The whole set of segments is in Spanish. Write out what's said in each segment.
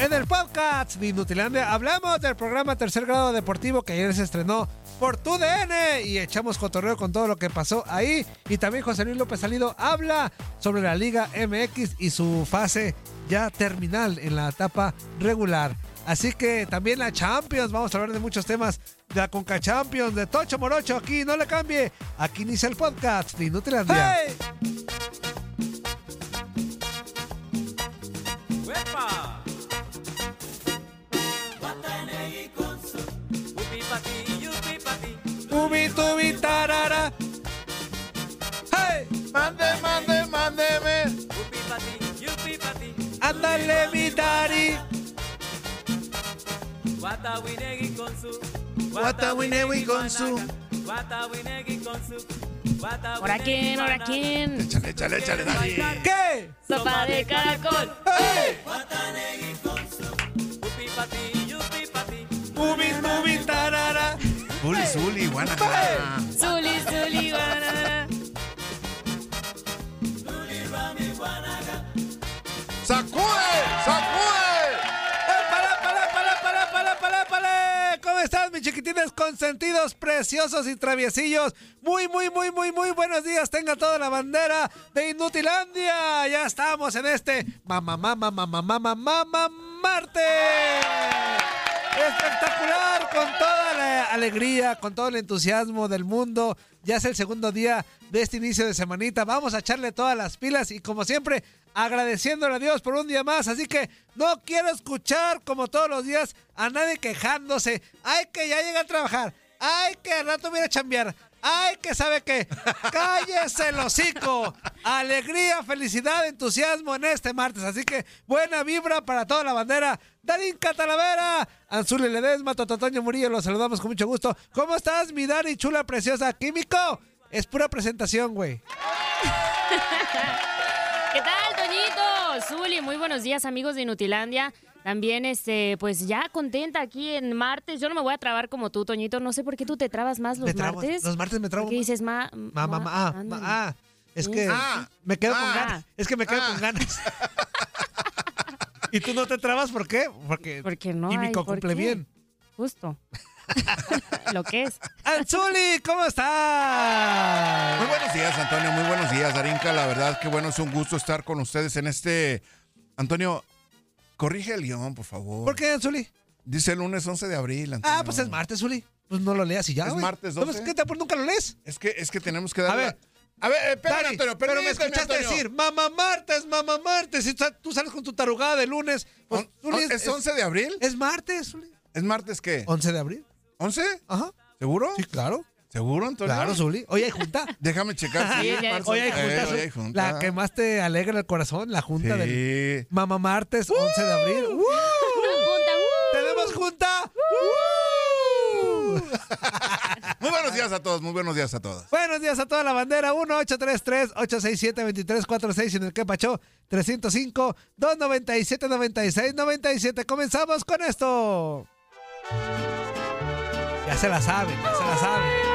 En el podcast de Inutilandia hablamos del programa Tercer Grado Deportivo que ayer se estrenó por tu DN y echamos cotorreo con todo lo que pasó ahí. Y también José Luis López Salido habla sobre la Liga MX y su fase ya terminal en la etapa regular. Así que también la Champions, vamos a hablar de muchos temas de la Conca Champions, de Tocho Morocho, aquí no le cambie. Aquí inicia el podcast de Inutilandia. ¡Ándale, mi daddy! Watawinegui con su. ¿Ahora quién? ¿Ahora quién? Échale, échale, échale, dale. ¿Qué? Sopa de caracol. Ubi, tubi, tarara. Zuli, Zuli, Guanajuato. Chiquitines consentidos, preciosos y traviesillos? Muy, muy, muy, muy, muy buenos días. Tengan toda la bandera de Inutilandia. Ya estamos en este mamá, mamá, mamá, mamá, mamá, Marte. Espectacular, con toda la alegría, con todo el entusiasmo del mundo. Ya es el segundo día de este inicio de semanita. Vamos a echarle todas las pilas y como siempre, agradeciéndole a Dios por un día más. Así que no quiero escuchar como todos los días a nadie quejándose. Ay, que ya llega a trabajar. Ay, que al rato viene a chambear. Ay, que sabe que. Cállese el hocico. Alegría, felicidad, entusiasmo en este martes. Así que buena vibra para toda la bandera. Darín Catalavera, Anzuli Ledesma, Tototoño Murillo, los saludamos con mucho gusto. ¿Cómo estás, mi Dari chula, preciosa? Químico, es pura presentación, güey. ¿Qué tal, Toñito? Zuli, muy buenos días, amigos de Inutilandia. También, este, pues ya contenta aquí en martes. Yo no me voy a trabar como tú, Toñito. No sé por qué tú te trabas más los martes. Los martes me trabo. ¿Qué dices, ma? Ma, ma, ma, ah, ma- ah. Es que Ah, me quedo con ah, ganas. Es que me quedo ah. con ganas. ¿Y tú no te trabas por qué? Porque Porque no hay Químico por cumple qué. bien. Justo. Lo que es. Anzuli, ¿cómo estás? Muy buenos días, Antonio. Muy buenos días, Darinka. La verdad que bueno, es un gusto estar con ustedes en este. Antonio, corrige el guion, por favor. ¿Por qué, Anzuli? Dice el lunes 11 de abril. Antonio. Ah, pues es martes, Zuli. Pues no lo leas y ya, Es martes No, pues, 12. ¿Qué te pues nunca lo lees? Es que, es que tenemos que dar. A ver. A ver, espérame, Dari, Antonio, pero me escuchaste Antonio. decir, mamá martes, mamá martes. Y tú sales con tu tarugada de lunes. Pues, On- Zuli, ¿Es 11 de abril? Es martes, Zuli. ¿Es martes qué? 11 de abril. ¿11? Ajá. ¿Seguro? Sí, claro. ¿Seguro, Antonio? Claro, Zuli. Hoy hay junta. Déjame checar. Sí, marzo. Hoy hay Eh, junta. hoy hay junta. La que más te alegra el corazón, la junta del Sí. Mamá Martes, 11 de abril. ¡Uh! Junta, uh. ¡Tenemos junta! ¡Uh! Muy buenos días a todos, muy buenos días a todos. Buenos días a toda la bandera. 1-833-867-2346 en el que pachó 305-297-96-97. Comenzamos con esto. Ya se la saben, ya se la saben.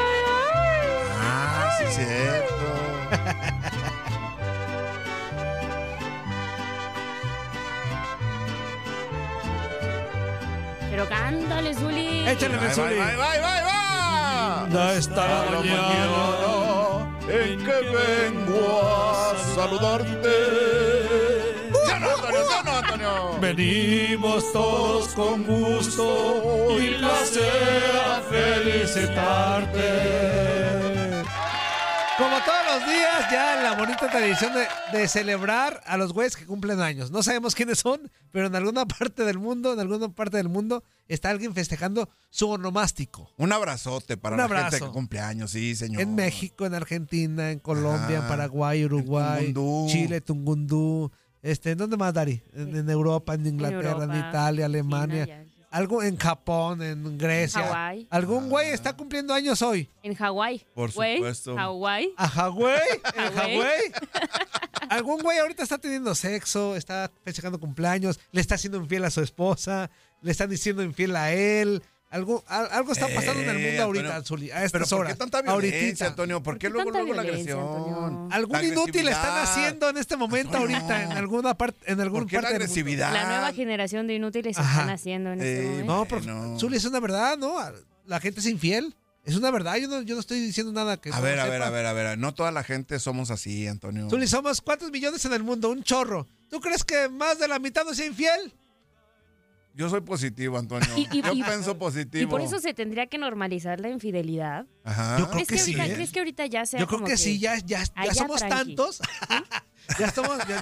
Sí, cierto. Pero cántale, Zuli. Échale, Bye, Zuli. bye, bye, bye, bye. Ya está la mañana. en que vengo a saludarte. ¿Sí o no, Antonio? ¿Sí o no, Antonio? Venimos todos con gusto y placer a felicitarte. Como todos los días, ya en la bonita tradición de, de celebrar a los güeyes que cumplen años. No sabemos quiénes son, pero en alguna parte del mundo, en alguna parte del mundo, está alguien festejando su onomástico. Un abrazote para Un la gente que cumple años, sí, señor. En México, en Argentina, en Colombia, en. Paraguay, Uruguay, Tungundú. Chile, Tungundú. Este, ¿en ¿Dónde más, Dari? En, en Europa, en Inglaterra, en, Europa, Italia, Alemania. China. Algo en Japón, en Grecia. Hawái. Algún güey está cumpliendo años hoy. En Hawái. Por Güey, supuesto. Hawái. ¿A Hawái? ¿En Hawái. Hawái? Algún güey ahorita está teniendo sexo, está festejando cumpleaños, le está haciendo infiel a su esposa, le están diciendo infiel a él. Algo, al- algo está pasando en el Eh, mundo ahorita, Antonio, Zuli, a Pero estas ¿por horas. qué tanta violencia, Ahorita. Antonio? ¿Por qué ¿Por qué luego, luego la agresión? Antonio? Algún La inútil están haciendo en este momento Antonio. ahorita en alguna parte en alguna ¿Por qué la parte mundo. agresividad? La nueva generación de inútiles Ajá. están haciendo en este Eh, momento. No, pero Bueno. Zuli, es una verdad, ¿no? La gente es infiel. Es una verdad, yo no, yo no estoy diciendo nada que A no ver, a ver, a ver, a ver. No toda la gente somos así, Antonio. Zuli, somos cuántos millones en el mundo, un chorro. ¿Tú crees que más de la mitad no sea infiel? Yo soy positivo, Antonio. Y- y- Yo y- pienso positivo. Y por eso se tendría que normalizar la infidelidad. Ajá. Yo creo ¿Crees que que, sí, ahorita, ¿eh? ¿Crees que ahorita ya sea Yo creo como que, sí, ya, ya, ya somos tranqui. tantos. ya, estamos, ya,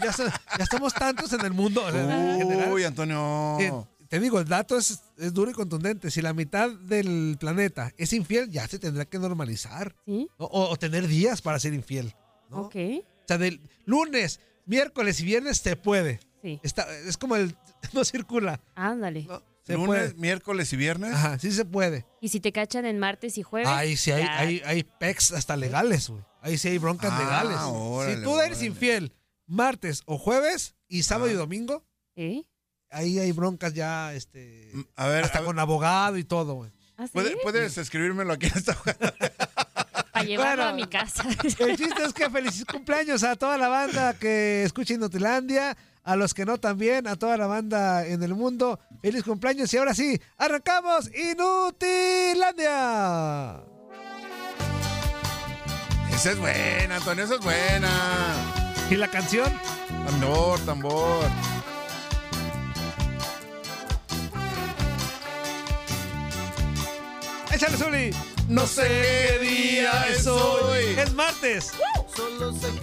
ya somos tantos en el mundo. en. Uy, Antonio. Eh, te digo, el dato es, es duro y contundente. Si la mitad del planeta es infiel, ya se tendrá que normalizar. ¿Sí? O, o- o tener días para ser infiel. ¿no? Ok. O sea, del lunes, miércoles y viernes se puede. Sí. Está, es como el... No circula. Ándale. ¿no? Se Lunes, puede. miércoles y viernes. Ajá, sí se puede. Y si te cachan en martes y jueves. Ahí sí hay, hay, hay pecs hasta legales, güey. Ahí sí hay broncas Ah, legales. órale, si tú eres órale. infiel martes o jueves y sábado y domingo, ¿Eh? ahí hay broncas ya, este... Mm, A ver, hasta a ver, con abogado y todo, güey. ¿Ah, sí? ¿puede- ¿puedes escribírmelo aquí en esta Para llevarlo Bueno. a mi casa. El chiste es que feliz cumpleaños a toda la banda que escucha Inutilandia, a los que no también, a toda la banda en el mundo. Feliz cumpleaños y ahora sí, arrancamos Inutilandia. Esa es buena, Antonio, esa es buena. ¿Y la canción? Tambor, tambor. Échale, Zuli. No sé qué día es hoy. Es martes.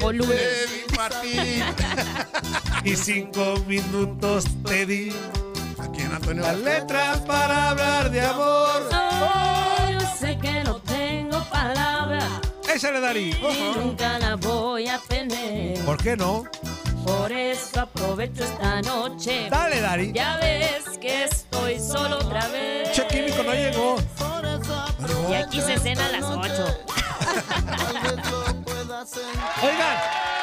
O lunes. Debí partir. Y cinco minutos te di ¿A quién, Antonio? las letras para hablar de amor. Oh, yo sé que no tengo palabra Échale, Dari. y nunca la voy a tener. ¿Por qué no? Por eso aprovecho esta noche. Dale, Dari. Ya ves que estoy solo otra vez. Che químico no llegó. Y aquí se cena a las 8. Oigan,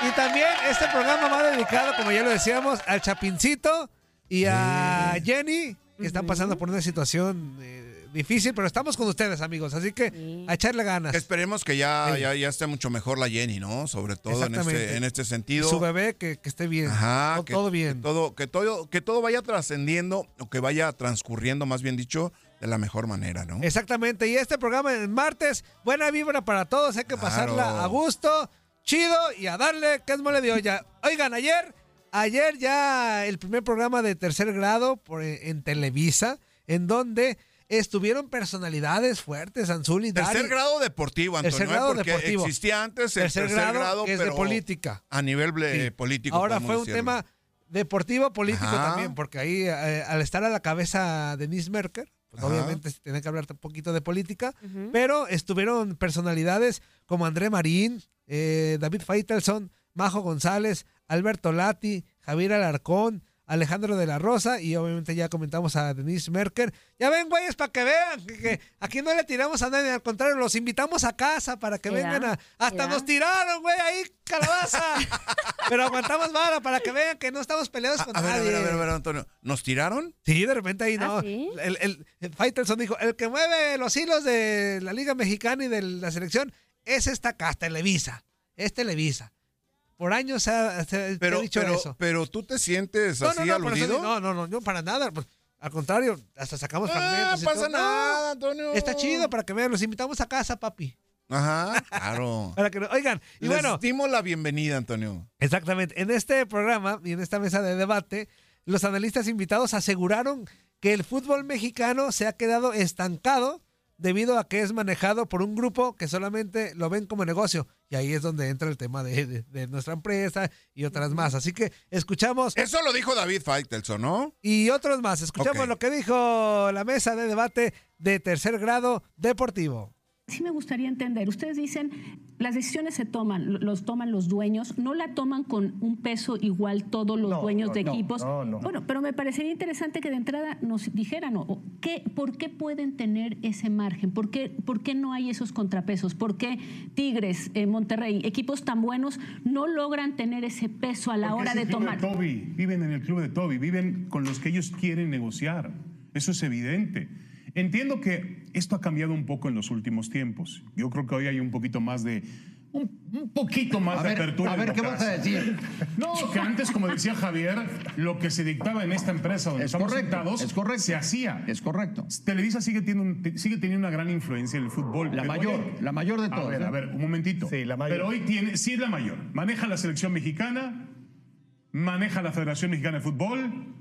y también este programa va dedicado, como ya lo decíamos, al Chapincito y a Jenny, que están pasando por una situación eh, difícil, pero estamos con ustedes, amigos, así que Sí. a echarle ganas. Esperemos que ya, Sí. ya, ya esté mucho mejor la Jenny, ¿no? Sobre todo en este, en este Y sentido. su bebé que, que esté bien. Ajá, todo, que, todo que bien. todo, que todo, que todo vaya trascendiendo o que vaya transcurriendo, más bien dicho, de la mejor manera, ¿no? Exactamente, y este programa el martes, buena vibra para todos, hay que Claro. pasarla a gusto, chido y a darle que es mole de olla. Oigan, ayer, ayer ya el primer programa de tercer grado por, en Televisa, en donde estuvieron personalidades fuertes, Anzuli, Tercer Dari. grado deportivo, Antonio, Tercer ¿eh? grado porque deportivo. existía antes el tercer, grado, que es de política. A nivel Sí. político. Ahora fue un decirlo. tema deportivo político Ajá. también, porque ahí eh, al estar a la cabeza Denise Merker, pues obviamente se tiene que hablar un poquito de política, pero estuvieron personalidades como André Marín, eh, David Faitelson, Majo González, Alberto Lati, Javier Alarcón, Alejandro de la Rosa y obviamente ya comentamos a Denise Merker. Ya ven, güeyes, para que vean que, que aquí no le tiramos a nadie, al contrario, los invitamos a casa para que vengan a... Hasta ya. nos tiraron, güey, ahí, calabaza. Pero aguantamos vara para que vean que no estamos peleados A, con a ver, a nadie. ver, a ver, a ver, Antonio. ¿Nos tiraron? Sí, de repente ahí no. ¿Ah, sí? El, el, el Faitelson dijo, el que mueve los hilos de la Liga Mexicana y de la selección es esta acá, Televisa. Es Televisa. Por años se ha, se ha Pero, dicho pero, eso. pero tú te sientes No, así no, no, eso aludido. di- no, no, no, no, para nada. pues, al contrario, hasta sacamos Ah, y pasa todo. No, nada, Antonio. está chido para que vean. Los invitamos a casa, papi. Ajá, claro. Para que, oigan, y Les bueno, dimos la bienvenida, Antonio. Exactamente. En este programa y en esta mesa de debate los analistas invitados aseguraron que el fútbol mexicano se ha quedado estancado debido a que es manejado por un grupo que solamente lo ven como negocio. Y ahí es donde entra el tema de, de- de nuestra empresa y otras más. Así que escuchamos Eso lo dijo David Faitelson, ¿no? y otros más. Escuchamos lo que dijo la mesa de debate de tercer grado deportivo. Sí me gustaría entender, ustedes dicen, las decisiones se toman, lo- los toman los dueños, no la toman con un peso igual todos los No, dueños no, de no, equipos. no, no. Bueno, pero me parecería interesante que de entrada nos dijeran, o- ¿qué, ¿por qué pueden tener ese margen? ¿Por qué, por qué no hay esos contrapesos? ¿Por qué Tigres, eh, Monterrey, equipos tan buenos, no logran tener ese peso a la Porque hora de tomar? Toby, viven en el club de Toby, viven con los que ellos quieren negociar. Eso es evidente. Entiendo que esto ha cambiado un poco en los últimos tiempos. Yo creo que hoy hay un poquito más de. Un, un poquito más A de ver, apertura. a ver, ¿qué vas a decir? No, que antes, como decía Javier, lo que se dictaba en esta empresa donde Es estamos correcto, sentados es correcto. se hacía. Es correcto. Televisa sigue teniendo, un- sigue teniendo una gran influencia en el fútbol. La mayor, la mayor de A todas, ver, ¿eh? a ver, un momentito. Sí, la mayor. Pero hoy tiene, sí es la mayor. Maneja la selección mexicana, maneja la Federación Mexicana de Fútbol,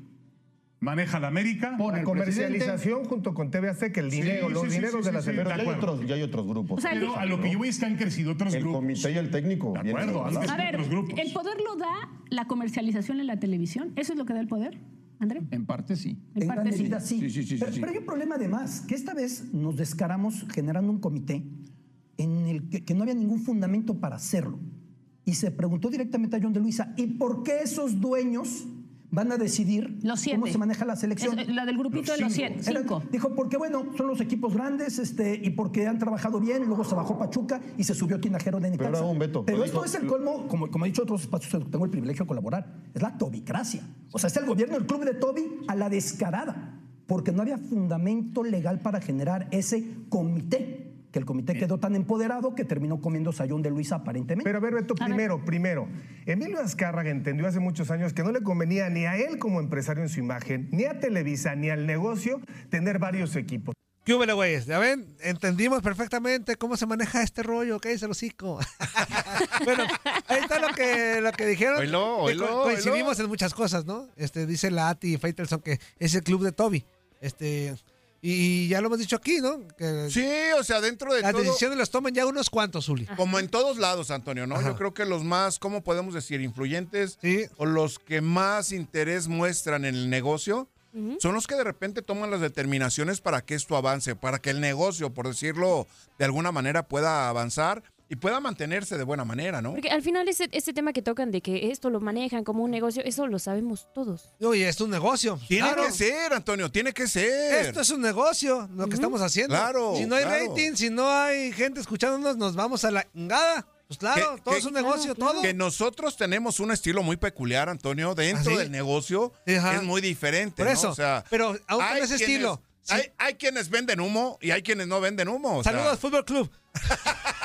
maneja la América. Pone La el comercialización junto con TV Azteca, el dinero, sí, los sí, dineros sí, de la sí, sí, selección. de Pero ya hay, otros, ya hay otros grupos. O sea, Pero a lo que yo voy es que han crecido otros el grupos. comité y el técnico. De acuerdo, A ver, otros grupos. ¿el poder lo da la comercialización en la televisión? ¿Eso es lo que da el poder, André? En parte sí. En En parte gran sí. medida sí. Sí, sí, sí, pero, sí, sí. pero hay un problema además, que esta vez nos descaramos generando un comité en el que, que no había ningún fundamento para hacerlo. Y se preguntó directamente a John de Luisa, ¿y por qué esos dueños van a decidir Los siete. cómo se maneja la selección? Es, la del grupito Los de los cinco. siete, Era- cinco. dijo, porque bueno, son los equipos grandes este, y porque han trabajado bien, luego se bajó Pachuca y se subió Tinajero de Necaxa. Pero un esto dijo- es el colmo, como, como he dicho en otros espacios, en los que tengo el privilegio de colaborar, es la tobicracia. O sea, es el gobierno del club de Toby a la descarada, porque no había fundamento legal para generar ese comité, que el comité quedó tan empoderado que terminó comiendo sayón de Luisa aparentemente. Pero a ver, Beto, A ver. primero, primero, Emilio Azcárraga entendió hace muchos años que no le convenía ni a él como empresario en su imagen, ni a Televisa, ni al negocio tener varios equipos. ¿Qué hubo, güeyes? Ya ven, entendimos perfectamente cómo se maneja este rollo, ¿qué dice el hocico? bueno, ahí está lo que, lo que dijeron. Oílo, co- coincidimos en muchas cosas, ¿no? Este, dice la Ati Faitelson que es el club de Toby. Este, y ya lo hemos dicho aquí, ¿no? Que Sí, o sea, dentro de las todo, decisiones las toman ya unos cuantos, Zuli. como en todos lados, Antonio, ¿no? Ajá. Yo creo que los más, ¿cómo podemos decir? Influyentes Sí. o los que más interés muestran en el negocio son los que de repente toman las determinaciones para que esto avance, para que el negocio, por decirlo de alguna manera, pueda avanzar y pueda mantenerse de buena manera, ¿no? Porque al final ese, ese tema que tocan de que esto lo manejan como un negocio, eso lo sabemos todos. Oye, esto es un negocio. Tiene Claro. que ser, Antonio, tiene que ser. Esto es un negocio, lo que estamos haciendo. Claro, Si no hay claro. rating, si no hay gente escuchándonos, nos vamos a la engada. Pues claro, Que- todo que- es un negocio, todo. Que nosotros tenemos un estilo muy peculiar, Antonio, dentro ¿Ah, sí? del negocio Ajá. es muy diferente. Por ¿no? eso, O sea, pero aún con hay ese quienes- estilo, sí. Hay, hay quienes venden humo y hay quienes no venden humo. o sea. Saludos, Fútbol Club.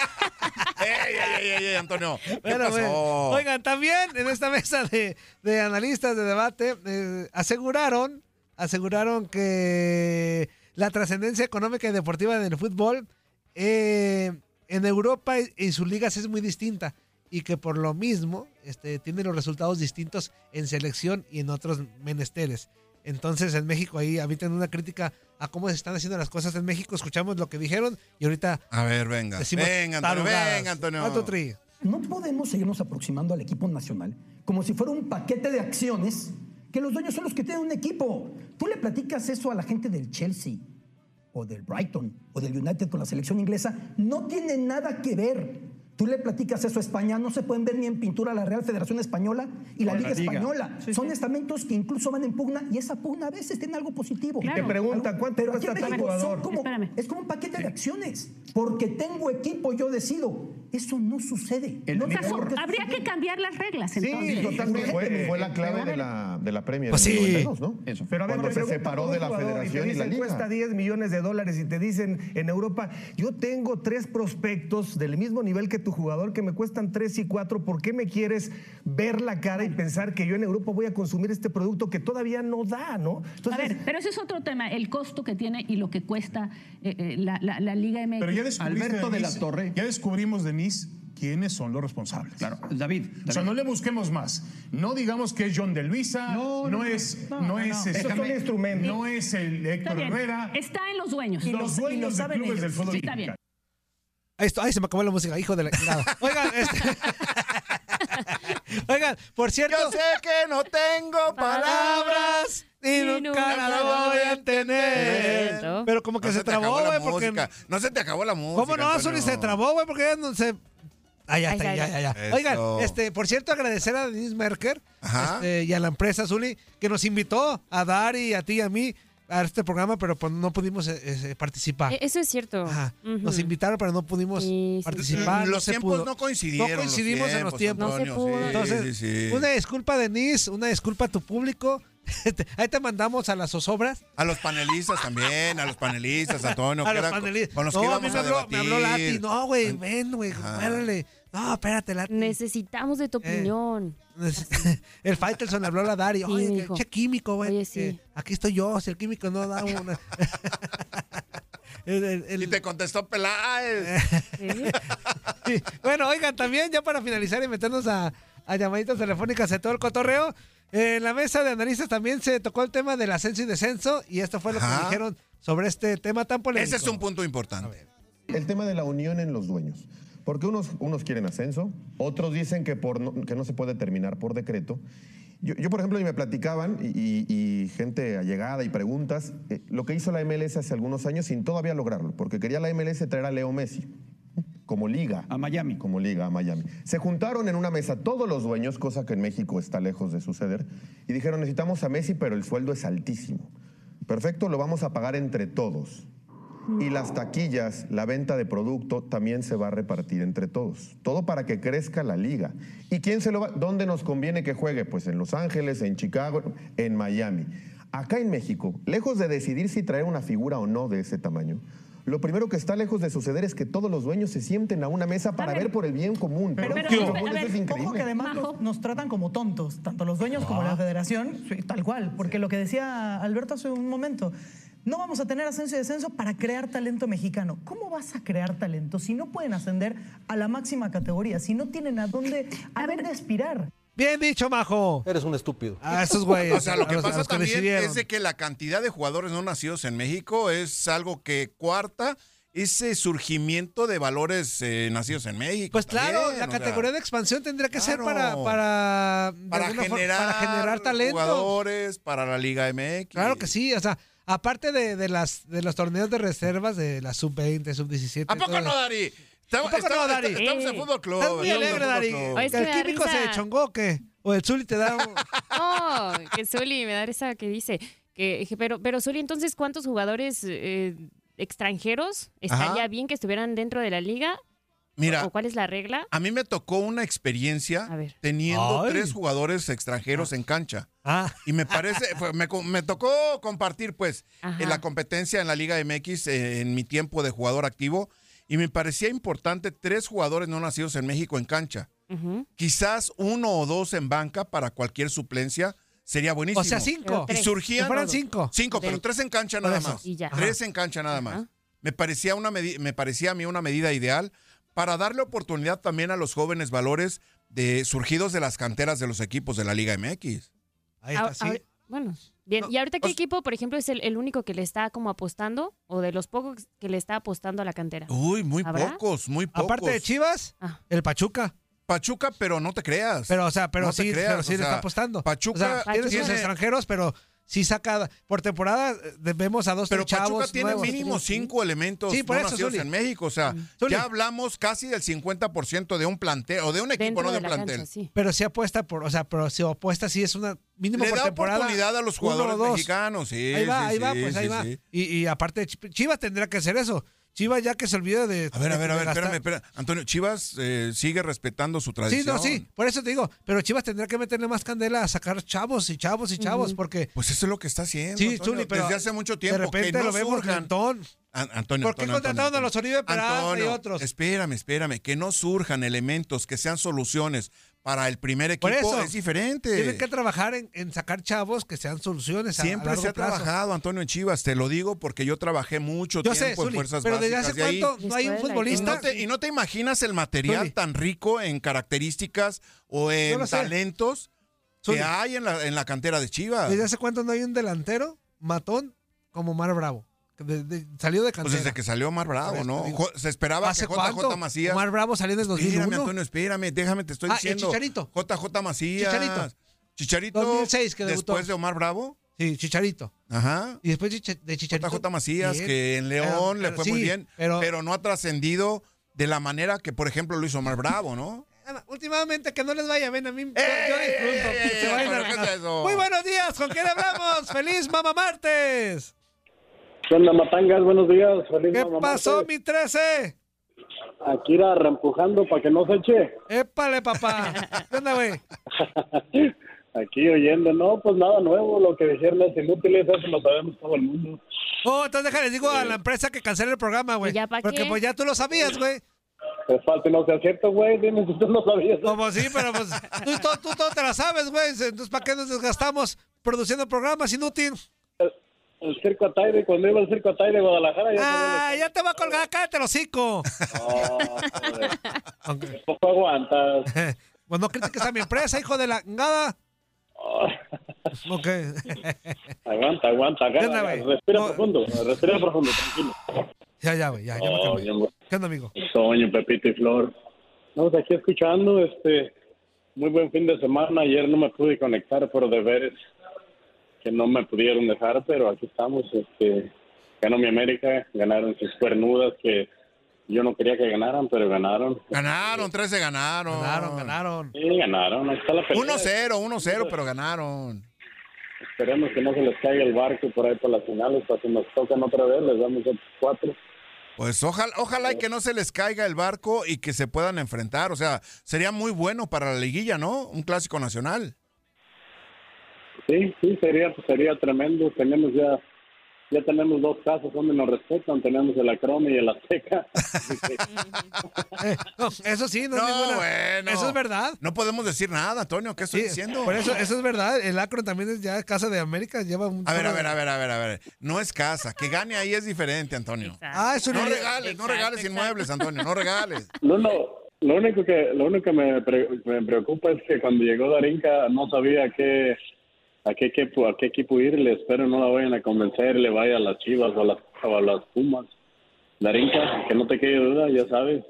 ¡Ey, ey, ey, ey, Antonio! ¿Qué Bueno, pasó? bueno. Oigan, también en esta mesa de, de analistas de debate eh, aseguraron, aseguraron que la trascendencia económica y deportiva del fútbol eh, en Europa y, y sus ligas es muy distinta y que por lo mismo este, tiene los resultados distintos en selección y en otros menesteres. Entonces en México ahí habitan una crítica a cómo se están haciendo las cosas en México. Escuchamos lo que dijeron y ahorita A ver, venga. decimos Venga, Antonio, venga, Antonio. No podemos seguirnos aproximando al equipo nacional como si fuera un paquete de acciones que los dueños son los que tienen un equipo. Tú le platicas eso a la gente del Chelsea o del Brighton o del United con la selección inglesa, no tiene nada que ver. Tú le platicas eso a España, no se pueden ver ni en pintura la Real Federación Española y la Liga. Española. Son estamentos que incluso van en pugna y esa pugna a veces tiene algo positivo. Y te preguntan, ¿cuánto Pero cuesta tal jugador? como- es como un paquete de acciones. Porque tengo equipo, yo decido. Eso no sucede. El no O sea, habría que cambiar las reglas Sí, totalmente. Fue, fue la clave de la, de la Premier Pues en el sí. 92, ¿no? Eso. Pero a ver, Cuando se separó de la federación te y la dicen, liga. cuesta 10 millones de dólares y te dicen en Europa, yo tengo tres prospectos del mismo nivel que tu jugador que me cuestan tres y cuatro, ¿por qué me quieres ver la cara y pensar que yo en Europa voy a consumir este producto que todavía no da, ¿no? A ver, pero ese es otro tema, el costo que tiene y lo que cuesta eh, eh, la, la- la Liga MX. Pero ya Alberto de la Torre. Ya descubrimos, Denise, quiénes son los responsables. Claro, David. O sea, no le busquemos más. No digamos que es John de Luisa, no, no, es, no, no, no, es, no. este, instrumentos. no es el Héctor. Herrera, Está en los dueños. los dueños de clubes del fútbol Sí, está bien. Ahí, ahí se me acabó la música, hijo de la chingada. Oigan, este... Oigan, por cierto. Yo sé que no tengo palabras. y nunca la voy a tener. Pero como que No se, trabó, güey, porque. No se te acabó la música. ¿Cómo no. Zuli? Se trabó, güey, porque ya no se. Ah, ya está, Ay, ya, ya, ya. Oigan, este, por cierto, agradecer a Denise Merker este, y a la empresa Zuli que nos invitó a Dari, a ti y a mí a este programa, pero pues no pudimos eh, eh, participar. E- Eso es cierto. Ujú. Nos invitaron, pero no pudimos participar. Los tiempos pudo. no coincidieron, No los coincidimos en los tiempos. Antonio, sí, Entonces, sí, sí. una disculpa, Denise, una disculpa a tu público. Ahí te mandamos a las zozobras. A los panelistas también, a los panelistas, Antonio. A los panelistas. Con los No, que a íbamos mí me a habló, me habló Lati. No, güey, ven, güey. No, espérate. Necesitamos de tu Eh. opinión. El Faitelson habló a la Dari. Sí, Oye, che químico, güey. Oye, sí. Aquí estoy yo, si el químico no da una. El- el- el- Y te contestó Peláez. Sí. Bueno, oigan, también ya para finalizar y meternos a, a llamaditas telefónicas de todo el cotorreo, eh, en la mesa de analistas también se tocó el tema del ascenso y descenso y esto fue lo que dijeron sobre este tema tan polémico. Ese es un punto importante. El tema de la unión en los dueños. Porque unos, unos quieren ascenso, otros dicen que, por no, que no se puede terminar por decreto. Yo, yo, por ejemplo, y me platicaban, y, y- y gente allegada y preguntas, eh, lo que hizo la MLS hace algunos años sin todavía lograrlo, porque quería la MLS traer a Leo Messi como liga. A Miami. Como liga a Miami. Se juntaron en una mesa todos los dueños, cosa que en México está lejos de suceder, y dijeron, necesitamos a Messi, pero el sueldo es altísimo. Perfecto, lo vamos a pagar entre todos. Y las taquillas, la venta de producto también se va a repartir entre todos. Todo para que crezca la liga. ¿Y quién se lo va? ¿Dónde nos conviene que juegue? Pues en Los Ángeles, en Chicago, en Miami. Acá en México, lejos de decidir si traer una figura o no de ese tamaño, lo primero que está lejos de suceder es que todos los dueños se sienten a una mesa para ver por el bien común. Pero, pero, a común, ver, eso es ojo increíble. que además nos, nos tratan como tontos, tanto los dueños como la federación, tal cual, porque lo que decía Alberto hace un momento, no vamos a tener ascenso y descenso para crear talento mexicano. ¿Cómo vas a crear talento si no pueden ascender a la máxima categoría, si no tienen a dónde, a dónde aspirar? Bien dicho, Majo. Eres un estúpido. A esos güeyes. O sea, lo a que los- a pasa que también es de que la cantidad de jugadores no nacidos en México es algo que cuarta ese surgimiento de valores eh, nacidos en México. Pues claro, la sea, categoría de expansión tendría que ser para para, de para alguna forma- generar, para generar talento. jugadores para la Liga MX. Claro que sí, o sea, aparte de, de las de los torneos de reservas de la sub-20, sub-17. ¿A poco no, Dari? Estamos, ¿A poco no, estamos- Dari? estamos en Fútbol Club. Estás muy estamos alegre, Fútbol Dari. Es Que el químico risa. se chongó, o ¿qué? O el Zuli te da un... Oh, que Zuli me da esa que dice. Que, dije, pero, pero Zuli, entonces, ¿cuántos jugadores eh, extranjeros estaría Ajá. bien que estuvieran dentro de la liga? Mira, ¿O cuál es la regla? a mí me tocó una experiencia teniendo Ay. tres jugadores extranjeros en cancha. Ah. Y me parece, fue- me, co- me tocó compartir pues Ajá. en la competencia en la Liga MX eh, en mi tiempo de jugador activo y me parecía importante tres jugadores no nacidos en México en cancha. Ujú. Quizás uno o dos en banca para cualquier suplencia sería buenísimo. O sea, cinco. Y surgían Que fueran cinco. Cinco, pero tres en cancha Por nada eso. más. Y ya. Tres en cancha nada más. Ajá. Me parecía una medi- me parecía a mí una medida ideal para darle oportunidad también a los jóvenes valores de surgidos de las canteras de los equipos de la Liga MX. Ahí Ah, está, sí. ah, bueno, bien. ¿Y ahorita qué equipo, por ejemplo, es el, el único que le está como apostando o de los pocos que le está apostando a la cantera? Uy, muy ¿Habrá? pocos, muy pocos. Aparte de Chivas, Ah. el Pachuca. Pachuca, pero no te creas. Pero, o sea, pero No te sí, creas, pero sí o le está apostando. Pachuca o sea, tiene sus extranjeros, pero sí saca por temporada eh, vemos a dos Pero tres Pachuca chavos tiene nuevos. mínimo cinco elementos Sí, por no eso, nacidos Zuli. en México. O sea, Zuli. ya hablamos casi del 50% de un plantel, o de un equipo, Dentro no de de un la plantel. cancha, sí. Pero sí apuesta por, o sea, pero si apuesta sí es una mínimo Le por da temporada. oportunidad a los jugadores mexicanos, sí. ahí va, sí, ahí va, sí, pues ahí sí, va. Y, y aparte Ch- Chivas tendrá que hacer eso. Chivas ya que se olvida de A ver, a ver, a ver, espérame, espérame. Antonio, Chivas eh, sigue respetando su Sí, tradición. no, sí, por eso te digo, pero Chivas tendrá que meterle más candela a sacar chavos y chavos y chavos, porque Pues eso es lo que está haciendo. Sí, Antonio, Zuli, pero desde hace mucho tiempo de repente que no lo vemos Antonio, ¿Por qué Antonio, contrataron Antonio, a los Oribe Peralta y otros? Espérame, espérame. Que no surjan elementos, que sean soluciones para el primer equipo Por eso, es diferente. Tienen que trabajar en, en sacar chavos que sean soluciones a- a, Siempre largo se ha plazo. trabajado, Antonio, en Chivas. Te lo digo porque yo trabajé mucho Yo sé, tiempo en Fuerzas pero ¿desde Básicas hace de ahí. cuánto no hay un Y futbolista? no, te, y no te imaginas el material Zuli. tan rico en características o en talentos Zuli. que hay en la, en la cantera de Chivas. ¿Desde hace cuánto no hay un delantero matón como Mar Bravo? De- de- salió de Pues cantera. desde que salió Omar Bravo, Pues, ¿no? Se esperaba ¿hace que JJ cuánto? Macías. Omar Bravo salió en el 2001. Espérame, Antonio, espérame, déjame, te estoy Ah, el diciendo. Chicharito. JJ Macías. Chicharito. Chicharito. 2006 que debutó. Después de Omar Bravo. Sí, Chicharito. Ajá. Y después de Chicharito. JJ Macías, bien. que en León Pero- le fue sí, muy bien, Pero, pero no ha trascendido de la manera que, por ejemplo, lo hizo Omar Bravo, ¿no? últimamente que no les vaya bien a mí. yo- yo, ¡Eh, disfruto. eh, Se vayan pero a- qué es eso? Muy buenos días, ¿con quién hablamos? ¡Feliz Mamá Martes! ¿Qué onda, Matangas? Buenos días. Feliz ¿Qué mamá pasó, mi 13? Aquí era reempujando para que no se eche. Épale, papá. ¿Qué onda, güey? Aquí oyendo, no, pues nada nuevo. Lo que dijeron los inútiles, eso lo sabemos todo el mundo. Oh, entonces déjale, digo a la empresa que cancele el programa, güey. Porque qué? pues ya tú lo sabías, güey. Pues falta no sea cierto, güey. Dime si tú no sabías. Como sí, pero pues tú, todo- tú todo te la sabes, güey. Entonces, ¿para qué nos desgastamos produciendo programas inútil? El circo Ataide, cuando iba al circo Ataide de Guadalajara, ya Ah, ya te va a colgar, cállate el hocico. Poco aguantas. Pues no critiques a mi empresa, hijo de la ngada. Ok. Aguanta, aguanta. ¿Qué onda, agarra, respira profundo, respira profundo, tranquilo. Ya, ya, güey, ya, ya me Oh, calmé. bien, ¿Qué onda, amigo? Toño, Pepito y Flor. Estamos aquí escuchando, este, muy buen fin de semana. Ayer no me pude conectar por deberes que no me pudieron dejar, pero aquí estamos. Este, ganó mi América, ganaron sus cuernudas que yo no quería que ganaran, pero ganaron. Ganaron, 13 ganaron. Ganaron, ganaron. Sí, ganaron. Ahí está la pelea. 1-0, 1-0, pero ganaron. Esperemos que no se les caiga el barco por ahí por las finales, para que nos tocan otra vez, les damos otros cuatro. Pues ojalá, ojalá y que no se les caiga el barco y que se puedan enfrentar. O sea, sería muy bueno para la liguilla, ¿no? Un clásico nacional. Sí, sí, sería, sería tremendo. Tenemos ya, ya tenemos dos casos donde nos respetan. Tenemos el Acrome y el Azteca. Eh, no, eso sí, no, es No, ninguna- bueno. Eso es verdad. No podemos decir nada, Antonio. ¿Qué estoy Sí, diciendo? Por eso, eso es verdad. El Acron también es ya casa de América. Lleva un. A ver, a ver, a ver, a ver, a ver. No es casa. Que gane ahí es diferente, Antonio. Ah, eso No no- regales, no regales inmuebles, Antonio. No regales. No, no, lo único que, lo único que me, pre- me preocupa es que cuando llegó Darinka no sabía qué, a qué equipo, a qué equipo irle. Espero no la vayan a convencer, le vaya a las Chivas o a las, o a las Pumas. Darinka, que no te quede duda, ya sabes.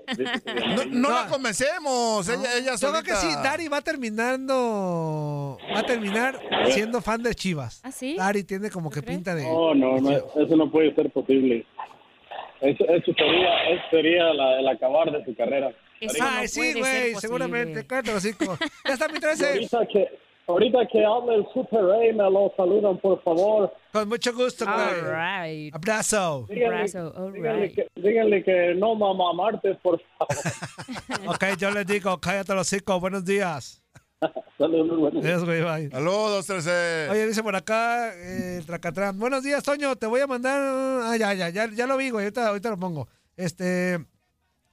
No, no la convencemos. Ella, ella Yo creo que sí, Dari va terminando. Va a terminar siendo fan de Chivas. ¿Ah, sí? Dari tiene como que pinta de. No, no, no, eso no puede ser posible. Eso, eso sería, eso sería la- el acabar de su carrera. Ay, sí, güey, seguramente. Los hocico. Ya está mi Y 13. Ahorita que, hable el Super A, me lo saludan, por favor. Con mucho gusto, All güey. right. Abrazo. Díganle, Abrazo, all díganle right. que, díganle que no mamá martes, por favor. Ok, yo les digo, cállate los hocico. Buenos días. Saludos, buenos Adiós, güey, bye. Saludos, 13. Oye, dice por acá eh, el Tracatrán. Buenos días, Toño. Te voy a mandar. Ah, ya, ya, ya, ya lo vi, güey. Ahorita, ahorita lo pongo. Este.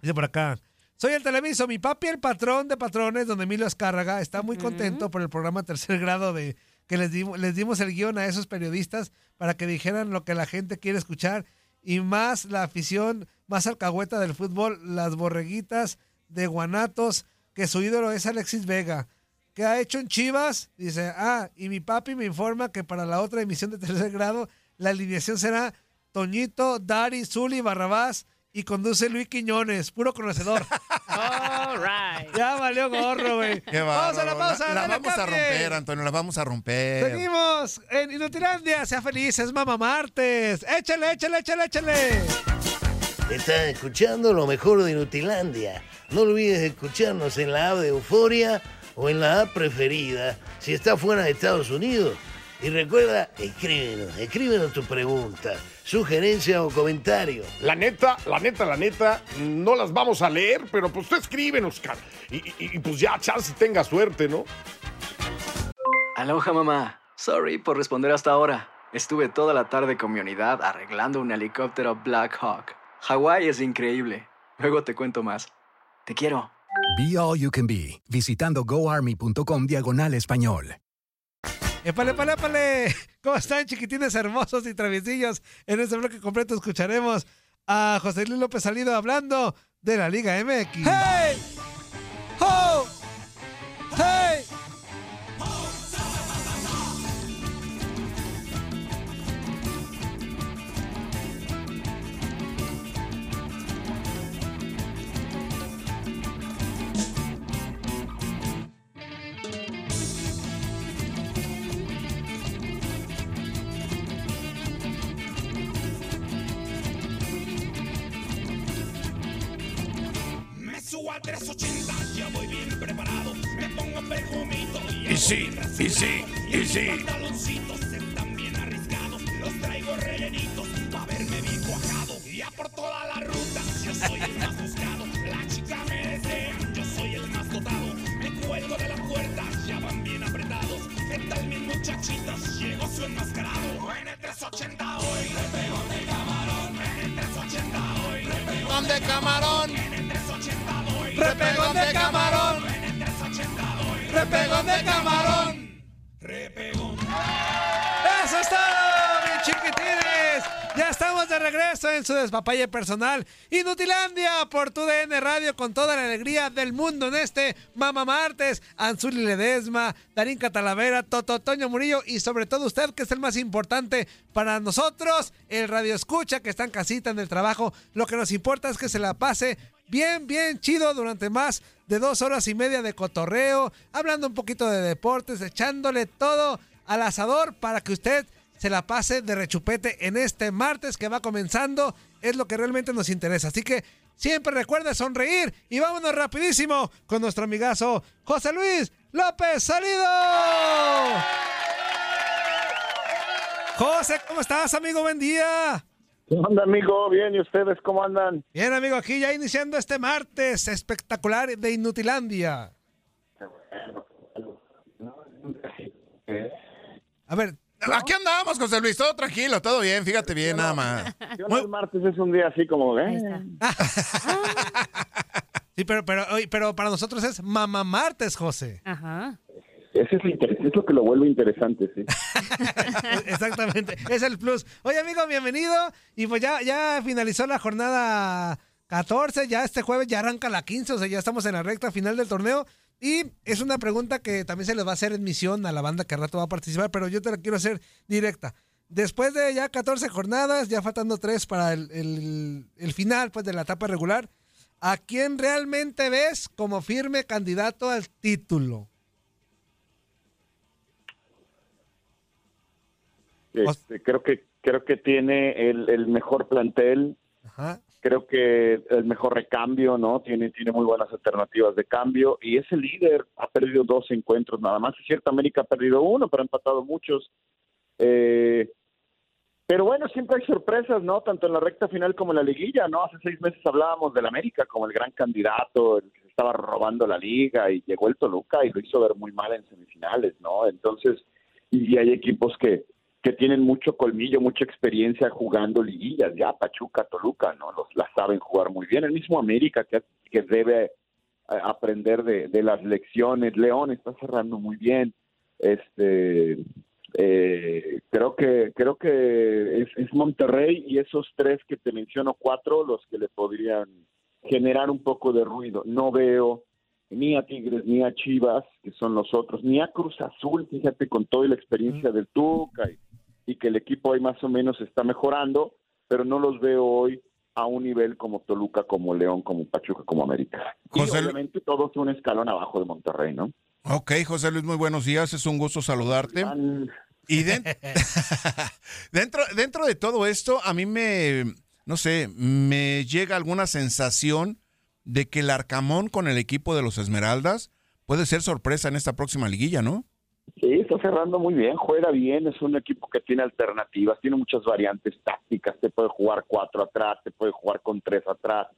Dice por acá. Soy el televiso. Mi papi, el patrón de patrones, donde Emilio Azcárraga, está muy contento por el programa Tercer Grado de que les dimos, les dimos el guion a esos periodistas para que dijeran lo que la gente quiere escuchar y más la afición más alcahueta del fútbol, las borreguitas de Guanatos, que su ídolo es Alexis Vega. ¿Qué ha hecho en Chivas? Dice, ah, y mi papi me informa que para la otra emisión de tercer grado la alineación será Toñito, Dari, Zuli, Barrabás y conduce Luis Quiñones, puro conocedor. All right. ya valió gorro, güey. Qué Vamos a la pausa, La, la vamos a romper, Antonio. La vamos a romper. Seguimos en Inutilandia, sea feliz, es Mamá Martes. Échale, échale, échale, échale. Estás escuchando lo mejor de Inutilandia. No olvides escucharnos en la app de Euforia o en la app preferida si estás fuera de Estados Unidos. Y recuerda, escríbenos, escríbenos tu pregunta, sugerencia o comentario. La neta, la neta, la neta, no las vamos a leer, pero pues tú escríbenos, cara. Y, y- y, pues ya, chance tenga suerte, ¿no? Aloha mamá. Sorry por responder hasta ahora. Estuve toda la tarde con mi unidad arreglando un helicóptero Black Hawk. Hawái es increíble. Luego te cuento más. Te quiero. Be All You Can Be, visitando goarmy.com diagonal español. ¡Épale, épale, épale! ¿Cómo están, chiquitines hermosos y traviesillos? En este bloque completo escucharemos a José Luis López Salido hablando de la Liga MX. ¡Hey! 380, ya voy bien preparado. Me pongo perfumito y, Y sí, y sí, y sí. Pantaloncitos están bien arriscados. Los traigo rellenitos pa' verme bien cuajado. Ya por toda la ruta, yo soy el Repegón de camarón. En el 380 hoy, Repegón de camarón. ¡Eso es todo, mis chiquitines! Ya estamos de regreso en su despapalle personal. Inutilandia por tu DN Radio con toda la alegría del mundo en este Mama Martes. Anzuli Ledesma, Darín Catalavera, Toto Toño Murillo y sobre todo usted que es el más importante para nosotros, el radio escucha que está en casita en el trabajo. Lo que nos importa es que se la pase bien, bien chido durante más de dos horas y media de cotorreo, hablando un poquito de deportes, echándole todo al asador para que usted se la pase de rechupete en este martes que va comenzando. Es lo que realmente nos interesa. Así que siempre recuerde sonreír y vámonos rapidísimo con nuestro amigazo José Luis López Salido. José, ¿cómo estás, amigo? Buen día. ¿Qué onda, amigo? Bien, ¿y ustedes cómo andan? Bien, amigo, aquí ya iniciando este martes espectacular de Inutilandia. A ver, Aquí andamos, José Luis, todo tranquilo, todo bien, fíjate bien, nada más. Yo no, el martes es un día así como, ¿eh? Sí, pero, pero, pero para nosotros es Mamá Martes, José. Ajá. Ese es, es lo que lo vuelve interesante, sí. Exactamente, es el plus. Oye, amigo, bienvenido. Y pues ya, ya finalizó la jornada 14, ya este jueves ya arranca la 15, o sea, ya estamos en la recta final del torneo. Y es una pregunta que también se les va a hacer en misión a la banda que al rato va a participar, pero yo te la quiero hacer directa. Después de ya 14 jornadas, ya faltando 3 para el, el- el final pues, de la etapa regular, ¿a quién realmente ves como firme candidato al título? Este, creo que creo que tiene el, el mejor plantel, Ajá. creo que el mejor recambio, ¿no? Tiene, tiene muy buenas alternativas de cambio y es el líder, ha perdido dos encuentros nada más. Es cierto, América ha perdido uno, pero ha empatado muchos. Eh, pero bueno, siempre hay sorpresas, ¿no? Tanto en la recta final como en la liguilla, ¿no? Hace seis meses hablábamos del América como el gran candidato, el que se estaba robando la liga y llegó el Toluca y lo hizo ver muy mal en semifinales, ¿no? Entonces, y hay equipos que, que tienen mucho colmillo, mucha experiencia jugando liguillas, ya Pachuca, Toluca, ¿no? Los la saben jugar muy bien. El mismo América que, que debe eh, aprender de, de las lecciones. León está cerrando muy bien. Este eh, creo que creo que es, es Monterrey y esos tres que te menciono cuatro los que le podrían generar un poco de ruido. No veo ni a Tigres ni a Chivas, que son los otros, ni a Cruz Azul, fíjate, con toda la experiencia del Tuca y, y que el equipo ahí más o menos está mejorando, pero no los veo hoy a un nivel como Toluca, como León, como Pachuca, como América. Y José Lu- obviamente todos un escalón abajo de Monterrey, ¿no? Ok, José Luis, muy buenos días, es un gusto saludarte. Y den- dentro, dentro de todo esto, a mí me, no sé, me llega alguna sensación de que el Arcamón con el equipo de los Esmeraldas puede ser sorpresa en esta próxima liguilla, ¿no? Sí, está cerrando muy bien, juega bien, es un equipo que tiene alternativas, tiene muchas variantes tácticas, te puede jugar cuatro atrás, te puede jugar con tres atrás.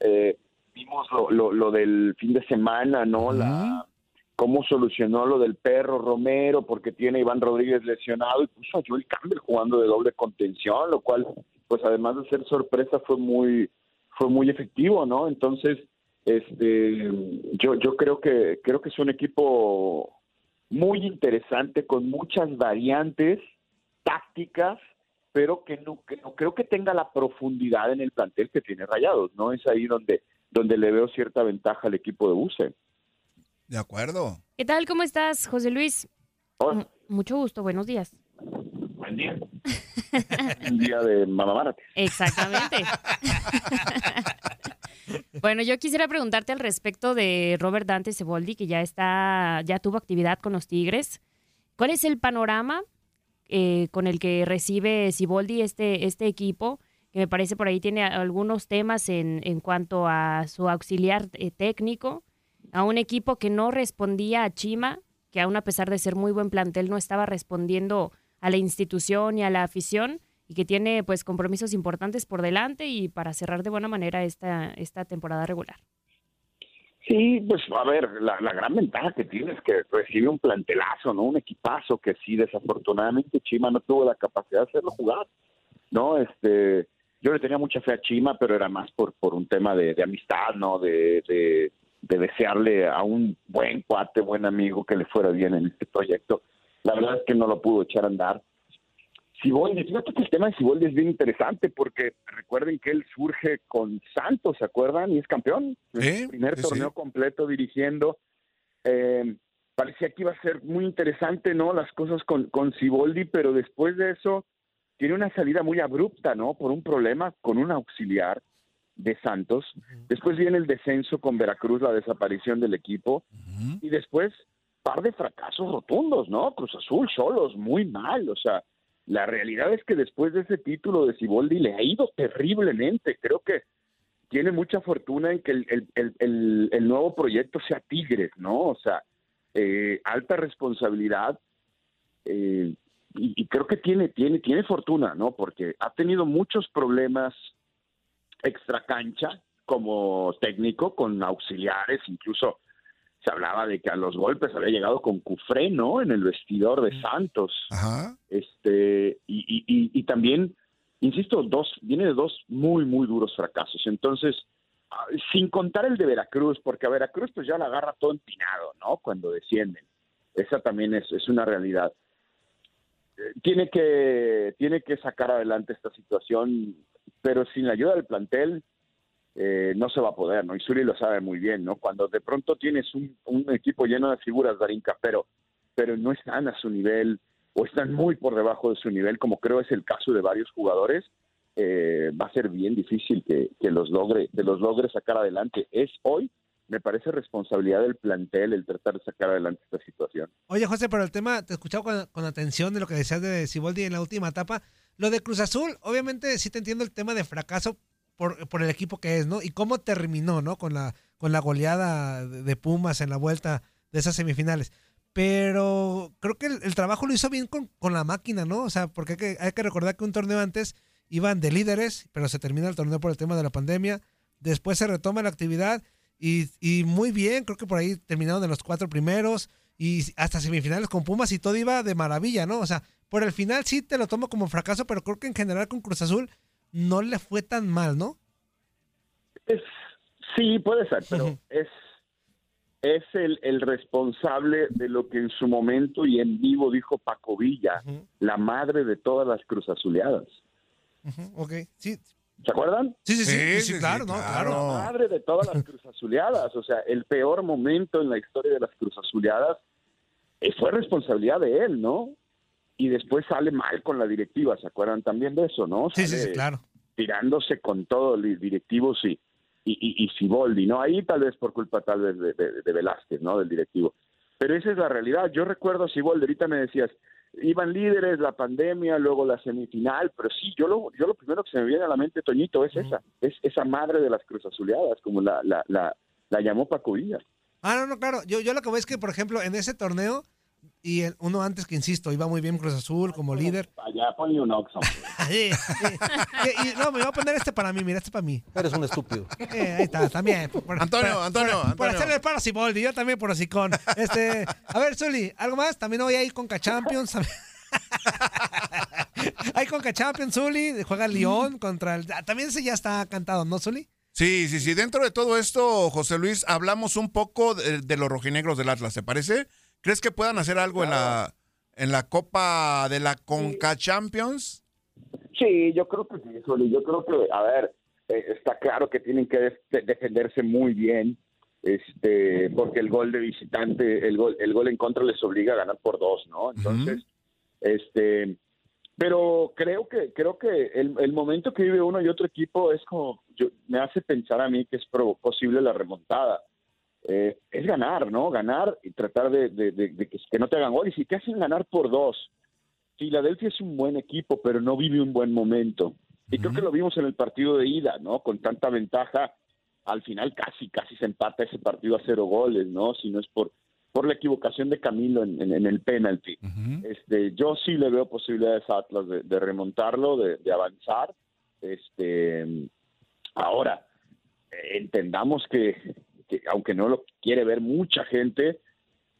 Eh, vimos lo, lo, lo del fin de semana, ¿no? La, cómo solucionó lo del perro Romero, porque tiene a Iván Rodríguez lesionado y puso a Joel Campbell jugando de doble contención, lo cual, pues además de ser sorpresa, fue muy, fue muy efectivo, ¿no? Entonces, este, yo, yo creo que creo que es un equipo muy interesante con muchas variantes tácticas, pero que no, que no creo que tenga la profundidad en el plantel que tiene Rayados, ¿no? Es ahí donde donde le veo cierta ventaja al equipo de Buse. De acuerdo. ¿Qué tal? ¿Cómo estás, José Luis? Hola. Mucho gusto, buenos días. Buen día. Un día de Mamá Márate. Exactamente. bueno, yo quisiera preguntarte al respecto de Robert Dante Ceboldi, que ya está, ya tuvo actividad con los Tigres. ¿Cuál es el panorama eh, con el que recibe Ciboldi este, este equipo? Que me parece por ahí tiene algunos temas en, en cuanto a su auxiliar eh, técnico, a un equipo que no respondía a Chima, que aún a pesar de ser muy buen plantel no estaba respondiendo a la institución y a la afición y que tiene pues compromisos importantes por delante y para cerrar de buena manera esta, esta temporada regular. Sí, pues a ver, la, la gran ventaja que tiene es que recibe un plantelazo, ¿no? Un equipazo que sí, desafortunadamente Chima no tuvo la capacidad de hacerlo jugar, ¿no? Este, yo le tenía mucha fe a Chima, pero era más por, por un tema de, de amistad, ¿no? De, de, de desearle a un buen cuate, buen amigo que le fuera bien en este proyecto. La verdad es que no lo pudo echar a andar. Siboldi, fíjate que el tema de Siboldi es bien interesante porque recuerden que él surge con Santos, ¿se acuerdan? Y es campeón. El primer torneo sí. completo dirigiendo. Eh, parecía que iba a ser muy interesante, ¿no? Las cosas con, con Siboldi, pero después de eso tiene una salida muy abrupta, ¿no? Por un problema con un auxiliar de Santos. Después viene el descenso con Veracruz, la desaparición del equipo. Y después, par de fracasos rotundos, ¿no? Cruz Azul, solos, muy mal. O sea, la realidad es que después de ese título de Siboldi le ha ido terriblemente. Creo que tiene mucha fortuna en que el, el- el- nuevo proyecto sea Tigres, ¿no? O sea, eh, alta responsabilidad. eh, y, y creo que tiene, tiene, tiene fortuna, ¿no? Porque ha tenido muchos problemas extra cancha como técnico con auxiliares, incluso se hablaba de que a los golpes había llegado con Cufré, ¿no? En el vestidor de Santos. Este, y, y, y, y también, insisto, dos, viene de dos muy, muy duros fracasos. Entonces, ah, sin contar el de Veracruz, porque a Veracruz pues ya la agarra todo empinado, ¿no? Cuando descienden. Esa también es, es una realidad. Eh, Tiene que, tiene que sacar adelante esta situación, pero sin la ayuda del plantel, eh, no se va a poder, ¿no? Y Suri lo sabe muy bien, ¿no? Cuando de pronto tienes un, equipo lleno de figuras, Darinka, pero, pero no están a su nivel o están muy por debajo de su nivel, como creo es el caso de varios jugadores, eh, va a ser bien difícil que, los logre, que los logre sacar adelante. Es hoy, me parece responsabilidad del plantel el tratar de sacar adelante esta situación. Oye, José, pero el tema, te he con, con atención de lo que decías de Siboldi en la última etapa. Lo de Cruz Azul, obviamente sí te entiendo el tema de fracaso por, el equipo que es, ¿no? Y cómo terminó, ¿no? Con la, con la goleada de Pumas en la vuelta de esas semifinales. Pero creo que el, el trabajo lo hizo bien con, con la máquina, ¿no? O sea, porque hay que, hay que recordar que un torneo antes iban de líderes, pero se termina el torneo por el tema de la pandemia. Después se retoma la actividad y, y muy bien, creo que por ahí terminaron de los cuatro primeros y hasta semifinales con Pumas y todo iba de maravilla, ¿no? O sea, por el final sí te lo tomo como fracaso, pero creo que en general con Cruz Azul no le fue tan mal, ¿no? Es, sí, puede ser, pero es, es el, el responsable de lo que en su momento y en vivo dijo Paco Villa, la madre de todas las cruzazuleadas. Ok, sí. ¿Se acuerdan? Sí, sí, sí, sí, claro, ¿no? Claro. La madre de todas las cruzazuleadas, o sea, el peor momento en la historia de las cruzazuleadas eh, fue responsabilidad de él, ¿no? Y después sale mal con la directiva, ¿se acuerdan también de eso, no? Sí, sí, sí, claro. Tirándose con todos los directivos y, y, y, y Siboldi, ¿no? Ahí tal vez por culpa tal vez de, de- de Velázquez, ¿no? Del directivo. Pero esa es la realidad. Yo recuerdo a Siboldi, ahorita me decías, iban líderes, la pandemia, luego la semifinal, pero sí, yo lo, yo lo primero que se me viene a la mente, Toñito, es esa, es esa madre de las cruzazuleadas, como la, la, la, la llamó Paco Villa. Ah, no, no, claro. Yo, yo lo que veo es que, por ejemplo, en ese torneo y el, uno antes que, insisto, iba muy bien Cruz Azul como líder. Allá ponle un Oxxo. Sí, sí. Y- y no, me voy a poner este para mí, mira, este para mí. Eres un estúpido. Eh, ahí está, también. Por- Antonio, por- Antonio, por, Por Antonio. hacerle el paro a Siboldi, yo también por hocicón. Este, a ver, Zuli, ¿algo más? También hoy hay Conca Champions. hay Conca Champions, Zuli, juega León contra el... ah, También ese ya está cantado, ¿no, Zuli? Sí, sí, sí. Dentro de todo esto, José Luis, hablamos un poco de, de los rojinegros del Atlas, ¿te parece? ¿Crees que puedan hacer algo en la en la Copa de la Conca Champions? Sí, yo creo que sí, Zuli. Yo creo que, a ver, eh, está claro que tienen que def- defenderse muy bien, este, porque el gol de visitante, el gol, el gol en contra les obliga a ganar por dos, ¿no? Entonces, este, pero creo que, creo que el, el momento que vive uno y otro equipo es como, yo, me hace pensar a mí que es posible la remontada. Eh, es ganar, ¿no? Ganar y tratar de, de- de- de que, que no te hagan gol. Y si te hacen ganar por dos, Filadelfia es un buen equipo, pero no vive un buen momento. Y creo que lo vimos en el partido de ida, ¿no? Con tanta ventaja, al final casi, casi se empata ese partido a cero goles, ¿no? Si no es por, por la equivocación de Camilo en, en- en el penalti. este, yo sí le veo posibilidades a Atlas de, de remontarlo, de, de avanzar. Este, ahora, entendamos que, que aunque no lo quiere ver mucha gente,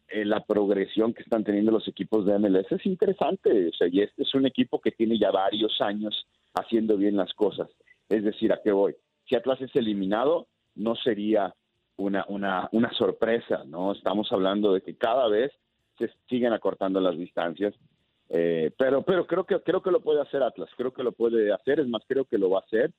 eh, la progresión que están teniendo los equipos de MLS es interesante. O sea, y este es un equipo que tiene ya varios años haciendo bien las cosas. Es decir, ¿a qué voy? Si Atlas es eliminado, no sería una, una, una sorpresa, ¿no? Estamos hablando de que cada vez se siguen acortando las distancias. Eh, pero pero creo que creo que lo puede hacer Atlas, creo que lo puede hacer, es más, creo que lo va a hacer.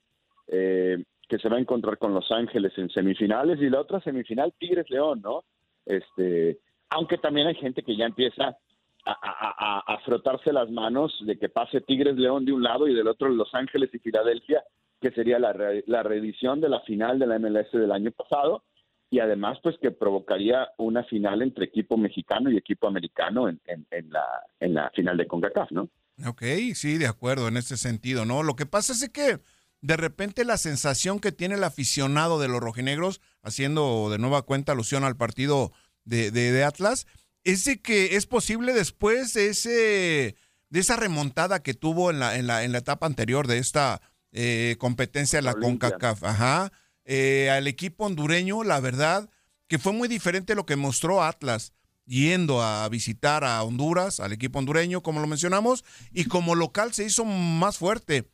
Eh, que se va a encontrar con Los Ángeles en semifinales y la otra semifinal Tigres León, ¿no? Este, aunque también hay gente que ya empieza a, frotarse las manos de que pase Tigres León de un lado y del otro Los Ángeles y Filadelfia, que sería la, re- la reedición de la final de la MLS del año pasado y además pues que provocaría una final entre equipo mexicano y equipo americano en, en- en la, en la final de CONCACAF, ¿no? Ok, sí, de acuerdo en ese sentido, ¿no? Lo que pasa es que de repente la sensación que tiene el aficionado de los rojinegros, haciendo de nueva cuenta alusión al partido de, de- de Atlas, es de que es posible después de ese de esa remontada que tuvo en la, en la, en la etapa anterior de esta eh, competencia de la Olimpia. CONCACAF, ajá, eh, al equipo hondureño, la verdad que fue muy diferente lo que mostró Atlas yendo a visitar a Honduras, al equipo hondureño, como lo mencionamos, y como local se hizo más fuerte.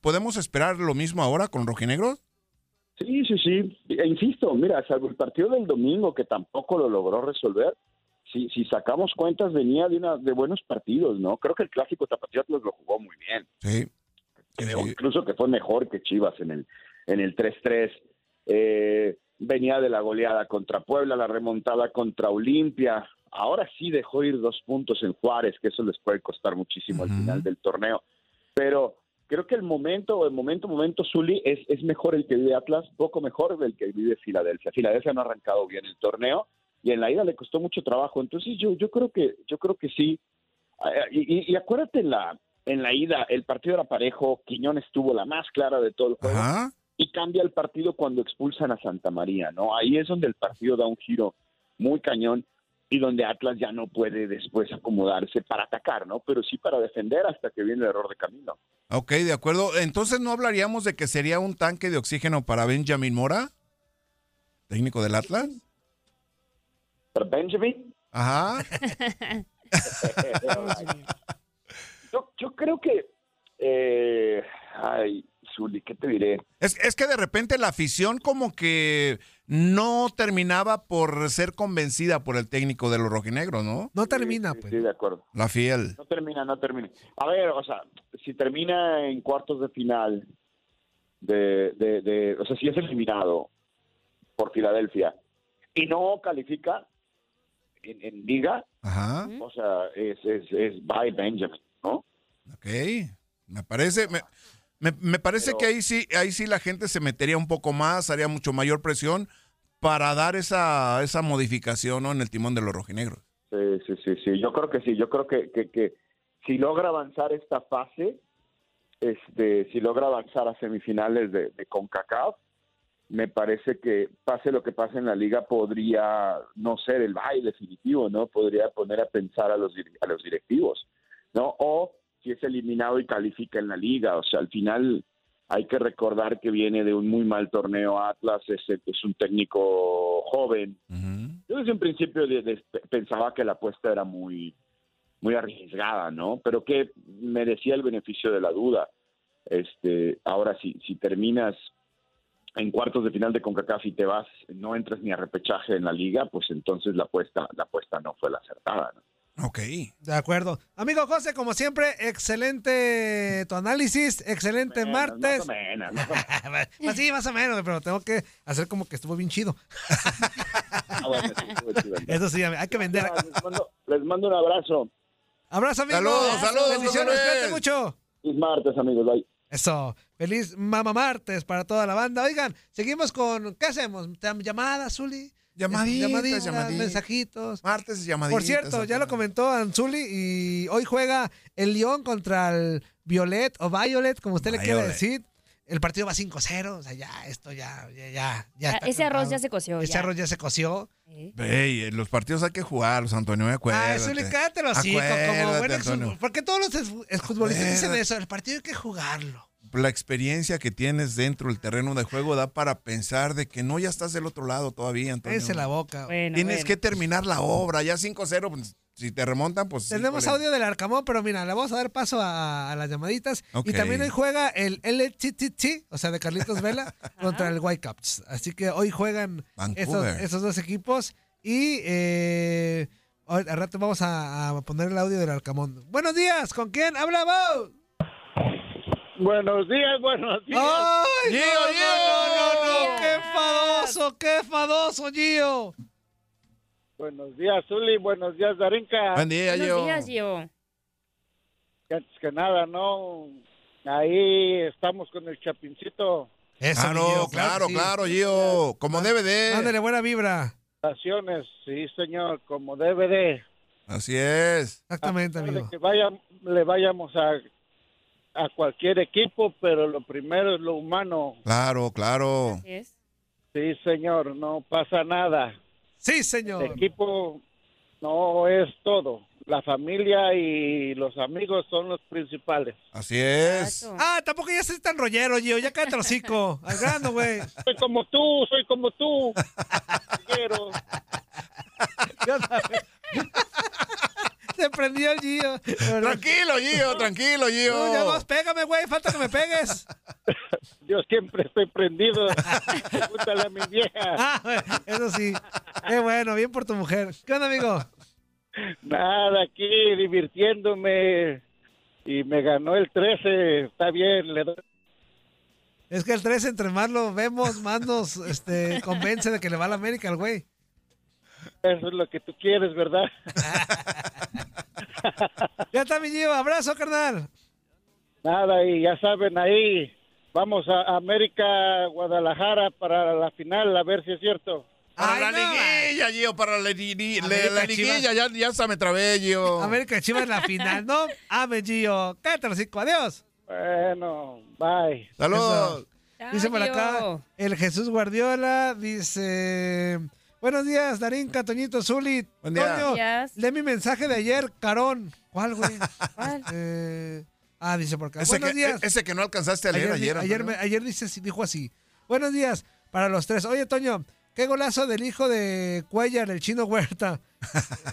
¿Podemos esperar lo mismo ahora con Rojinegros? Sí, sí, sí. E insisto, mira, salvo el partido del domingo que tampoco lo logró resolver, si, si sacamos cuentas venía de una de buenos partidos, ¿no? Creo que el clásico Tapatío Atlas lo jugó muy bien. Sí. Creo incluso que fue mejor que Chivas en el en el 3-3. Eh, venía de la goleada contra Puebla, la remontada contra Olimpia. Ahora sí dejó ir dos puntos en Juárez, que eso les puede costar muchísimo al final del torneo. Pero creo que el momento, el momento, momento, Zuli, es, es mejor el que vive Atlas, poco mejor del que vive Filadelfia. Filadelfia no ha arrancado bien el torneo y en la ida le costó mucho trabajo. Entonces yo, yo creo que, yo creo que sí. Eh, Y, y- y acuérdate en la, en la ida, el partido era parejo, Quiñones tuvo la más clara de todo el juego. Y cambia el partido cuando expulsan a Santa María, ¿no? Ahí es donde el partido da un giro muy cañón y donde Atlas ya no puede después acomodarse para atacar, ¿no? Pero sí para defender hasta que viene el error de Camilo. Ok, de acuerdo. Entonces, ¿no hablaríamos de que sería un tanque de oxígeno para Benjamin Mora? Técnico del Atlas. ¿Para Benjamin? Ajá. yo, yo creo que... eh, ay, Zuli, ¿qué te diré? Es, es que de repente la afición como que no terminaba por ser convencida por el técnico de los rojinegros, ¿no? No termina, pues. Sí, de acuerdo. La fiel. No termina, no termina. A ver, o sea, si termina en cuartos de final, de, de, de- o sea, si es eliminado por Filadelfia y no califica en, en liga, Ajá. o sea, es, es, es by Benjamin, ¿no? Ok. Me parece, me, me- me parece Pero- que ahí sí, ahí sí la gente se metería un poco más, haría mucho mayor presión para dar esa, esa modificación ¿no? en el timón de los rojinegros. Sí, sí, sí, sí. Yo creo que sí. Yo creo que, que, que si logra avanzar esta fase, este, si logra avanzar a semifinales de, de CONCACAF, me parece que pase lo que pase en la liga podría no ser el baile definitivo, ¿no? Podría poner a pensar a los, a los directivos, ¿no? O si es eliminado y califica en la liga, o sea, al final hay que recordar que viene de un muy mal torneo Atlas, es, es un técnico joven. Yo desde un principio de- de- pensaba que la apuesta era muy, muy arriesgada, ¿no? Pero que merecía el beneficio de la duda. Este, ahora si, si terminas en cuartos de final de CONCACAF y te vas, no entras ni a repechaje en la liga, pues entonces la apuesta, la apuesta no fue la acertada, ¿no? Ok. De acuerdo. Amigo José, como siempre, excelente tu análisis, excelente martes. Más o menos, Pues sí, más o menos, pero tengo que hacer como que estuvo bien chido. Ah, bueno, sí, estuvo chido. Eso sí, hay que vender. Les mando, les mando un abrazo. Abrazo, amigo. Saludos, saludos, Bendiciones, cuídate mucho. Feliz martes, amigos. Bye. Eso. Feliz Mama Martes para toda la banda. Oigan, seguimos con. ¿Qué hacemos? ¿Llamadas, Zuli? Llamaditas, Llamaditas, llamaditas. mensajitos. Martes llamaditas. Por cierto, ya lo comentó Anzuli y hoy juega el León contra el Violet o Violet, como usted le quiera decir. El partido va 5-0, o sea, ya, esto ya, ya, ya. ya está ese arroz ya se coció, Ese ya. arroz ya se coció. Ey, los partidos hay que jugarlos, Antonio, acuérdate. Ah, Zuli, cállate los hocico, como buen ex- ¿Por qué todos los exfutbolistas dicen eso? El partido hay que jugarlo. La experiencia que tienes dentro del terreno de juego da para pensar de que no ya estás del otro lado todavía, Antonio. La boca. Tienes que terminar la obra, ya 5-0, pues, si te remontan, pues... Tenemos audio del Arcamón, pero mira, le vamos a dar paso a, a las llamaditas. Y también hoy juega el LTTT, o sea, de Carlitos Vela, contra el Whitecaps. Así que hoy juegan esos, dos equipos. Y eh, hoy- al rato vamos a, a poner el audio del Arcamón. Buenos días, ¿con quién hablamos? Buenos días, buenos días. ¡Ay, Gio, no, Gio! no, no, no, ¡Qué fadoso, qué fadoso, Gio! Buenos días, Zuli. Buenos días, Darinka. Buen día, Buenos días, Gio. Que Antes que nada, ¿no? Ahí estamos con el Chapincito. Claro, claro, claro, Gio. Como debe de. Mándale buena vibra. Estaciones, sí, señor, como debe de. Así es. Exactamente, De amigo. que vaya, le vayamos a, a cualquier equipo, pero lo primero es lo humano. Claro, claro. Sí, señor, no pasa nada. Sí, señor. El equipo no es todo. La familia y los amigos son los principales. Así es. Ah, tampoco ya estés tan rollero, Gio. Ya cállate el hocico. Al grano, güey. Soy como tú, soy como tú. Quiero. Se prendió el Gio. Tranquilo, Gio, tranquilo, Gio. No, ya más, pégame, güey. Falta que me pegues. Yo siempre estoy prendido. Pregúntale a mi vieja. Ah, eso sí. Qué bueno, bien por tu mujer. ¿Qué onda, amigo? Nada, aquí divirtiéndome. Y me ganó el 13. Está bien, le doy. Es que el 3, entre más lo vemos, más nos este, convence de que le va a la América al güey. Eso es lo que tú quieres, ¿verdad? Ya está mi Gio. Abrazo, carnal. Nada, y ya saben, ahí vamos a América, Guadalajara para la final, a ver si es cierto. Para la liguilla, Gio, para la, li- la- América, la liguilla, ya, ya se me trabé, Gio. América Chivas en la final, ¿no? Ame, Gio. Cállate hocico. Adiós. Bueno, bye. Saludos. Dice por acá el Jesús Guardiola, dice... Buenos días, Darinka, Toñito, Zuli. Buen día. Toño, Buenos días. lee mi mensaje de ayer, Carón. ¿Cuál, güey? Eh, ah, dice por acá. Ese Buenos que, días. ese que no alcanzaste a leer ayer. ayer, Antonio. me- ayer dice, dijo así. Buenos días para los tres. Oye, Toño, qué golazo del hijo de Cuellar, el chino Huerta.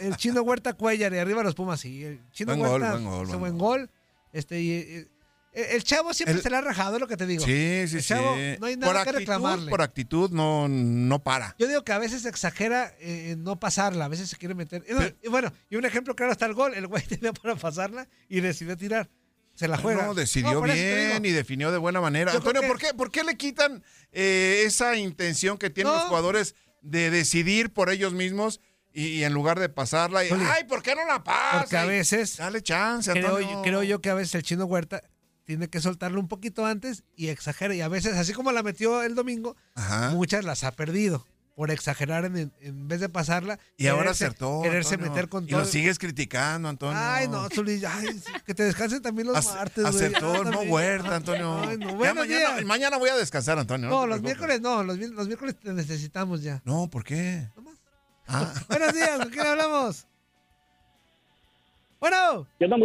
El chino Huerta Cuellar y arriba los Pumas, sí. El chino Buen gol, Huerta buen gol, buen buen gol. Este, y, y- el chavo siempre El- se le ha rajado, es lo que te digo. Sí, sí, el sí. chavo, no hay nada por que actitud, reclamarle. Por actitud no, no para. Yo digo que a veces exagera eh, en no pasarla, a veces se quiere meter. Y, no, y bueno, y un ejemplo claro está el gol. El güey tenía para pasarla y decidió tirar. Se la juega. No, decidió No, bien y definió de buena manera. Yo Antonio, ¿por, qué, ¿por qué le quitan eh, esa intención que tienen No. los jugadores de decidir por ellos mismos y, y en lugar de pasarla? Y, Ay, ¿por qué no la pasa? Porque a veces. Dale chance, creo, Antonio. creo yo que a veces el chino Huerta tiene que soltarlo un poquito antes y exagera. Y a veces, así como la metió el domingo, Ajá. muchas las ha perdido. por exagerar en, en vez de pasarla. Y ahora acertó. Quererse Antonio. meter con Y todo. lo sigues criticando, Antonio. Ay, no, Zuli, ay, que te descansen también los Ac- martes. Acertó también. Huerta, Antonio. Ay, no, Ya mañana, mañana voy a descansar, Antonio. No, te los miércoles no, los, los miércoles te necesitamos ya. No, ¿por qué? Ah, Buenos días, ¿con quién hablamos? Bueno. ¿Qué onda,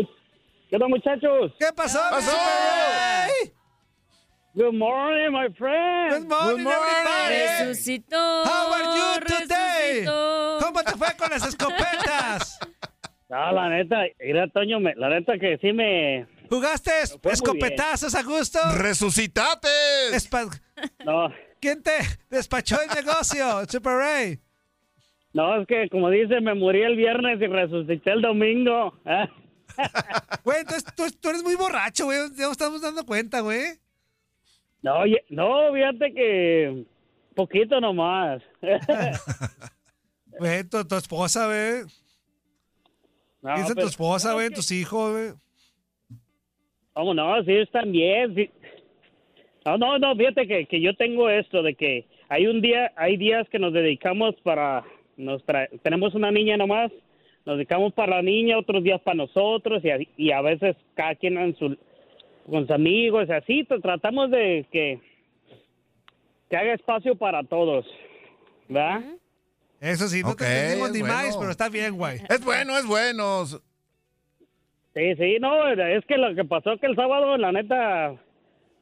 qué onda, muchachos? ¿Qué pasó? ¿Qué pasó? Good morning, my friend. Good morning, everybody. Resucitó. How are you today? resucitó. ¿Cómo te fue con las escopetas? No, la neta, mira, Toño, me- la neta que sí me... ¿Jugaste escopetazos a gusto? ¡Resucitate! No. ¿Quién te despachó el negocio, Super Ray? No, es que como dice, me morí el viernes y resucité el domingo. ¿eh? Güey, entonces tú, tú eres muy borracho, güey. Ya nos estamos dando cuenta, güey. No, no, fíjate que poquito nomás. Güey, tu, tu esposa, güey. No, Piensa en tu esposa, güey, tus hijos, güey. ¿Cómo no? Sí, están bien. sí. No, no, no, fíjate que, que yo tengo esto de que hay un día, hay días que nos dedicamos para, nos tra- tenemos una niña nomás, nos dedicamos para la niña, otros días para nosotros y a, y a veces cada quien en su, con sus amigos, y así pues, tratamos de que, que haga espacio para todos, ¿verdad? Eso sí, no Ok, te entendimos ni bueno. más, pero está bien, güey. Es bueno, es bueno. Sí, sí, no, es que lo que pasó que el sábado, la neta,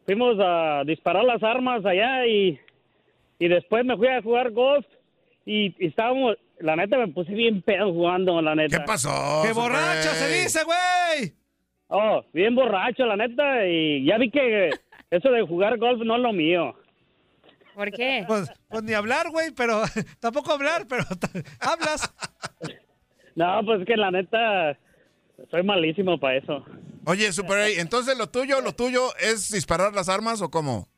fuimos a disparar las armas allá y, y después me fui a jugar golf y, y estábamos, la neta me puse bien pedo jugando, la neta. ¿Qué pasó? ¡Qué borracho se dice, güey! Oh, bien borracho, la neta, y ya vi que eso de jugar golf no es lo mío. ¿Por qué? Pues, pues ni hablar, güey, pero tampoco hablar, pero hablas. No, pues que la neta, soy malísimo para eso. Oye, Super A, entonces lo tuyo, lo tuyo es disparar las armas o cómo?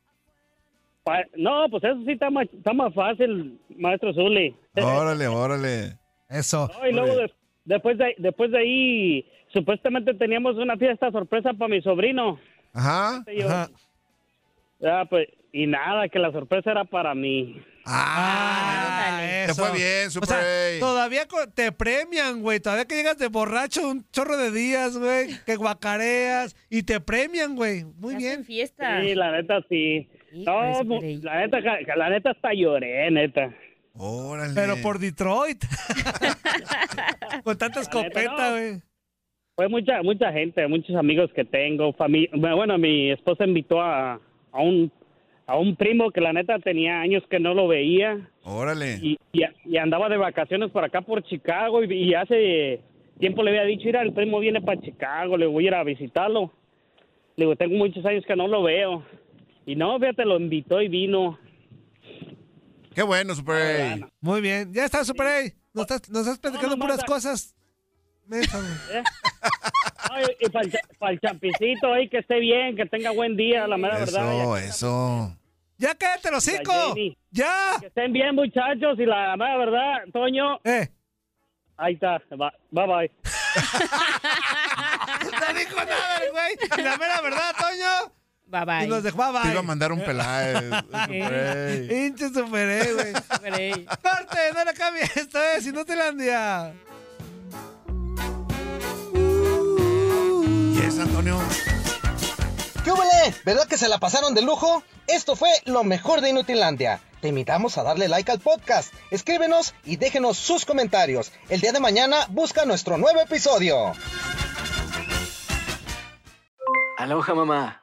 Pa- no, pues eso sí está más, está más fácil, maestro Zuli. Órale, órale. Eso. No, y luego de- después, de, después de ahí, supuestamente teníamos una fiesta sorpresa para mi sobrino. Ajá. Yo- Ya, pues, y nada, que la sorpresa era para mí. Ah, Te eso. fue bien, O Super sea, todavía te premian, güey. Todavía que llegas de borracho un chorro de días, güey. Que guacareas y te premian, güey. Muy bien. fiesta. Sí, la neta sí. No, Superey. la neta, la neta hasta lloré, neta. Órale. Pero por Detroit. Con tanta escopeta, no. güey. Fue mucha mucha gente, muchos amigos que tengo, familia. Bueno, mi esposa invitó a, a un a un primo que la neta tenía años que no lo veía Órale. y, y, y andaba de vacaciones por acá por Chicago y, y hace tiempo le había dicho, mira, el primo viene para Chicago, le voy a ir a visitarlo. Le digo, tengo muchos años que no lo veo. Y no, fíjate, lo invitó y vino. Qué bueno, Super A. Muy bien. Ya está, Super A. Nos estás, nos estás platicando no, puras manda. cosas. ¿eh? Ay, y para el, champicito ahí, que esté bien, que tenga buen día, la mera verdad. Eso, eso. Ya cállate los. Jenny. Ya. Que estén bien, muchachos, y la mera verdad, Toño. Eh. Ahí está, va- bye bye. No dijo nada, el güey. Y la mera verdad, Toño. Bye bye. Y nos dejó a Te iba a bye. mandar un Peláez. Hinche Super güey. Corte, no le cambie. Esto es Inutilandia. ¿Y es, Antonio? ¿Qué huele? ¿Verdad que se la pasaron de lujo? Esto fue lo mejor de Inutilandia. Te invitamos a darle like al podcast, escríbenos y déjenos sus comentarios. El día de mañana busca nuestro nuevo episodio. Aloha mamá.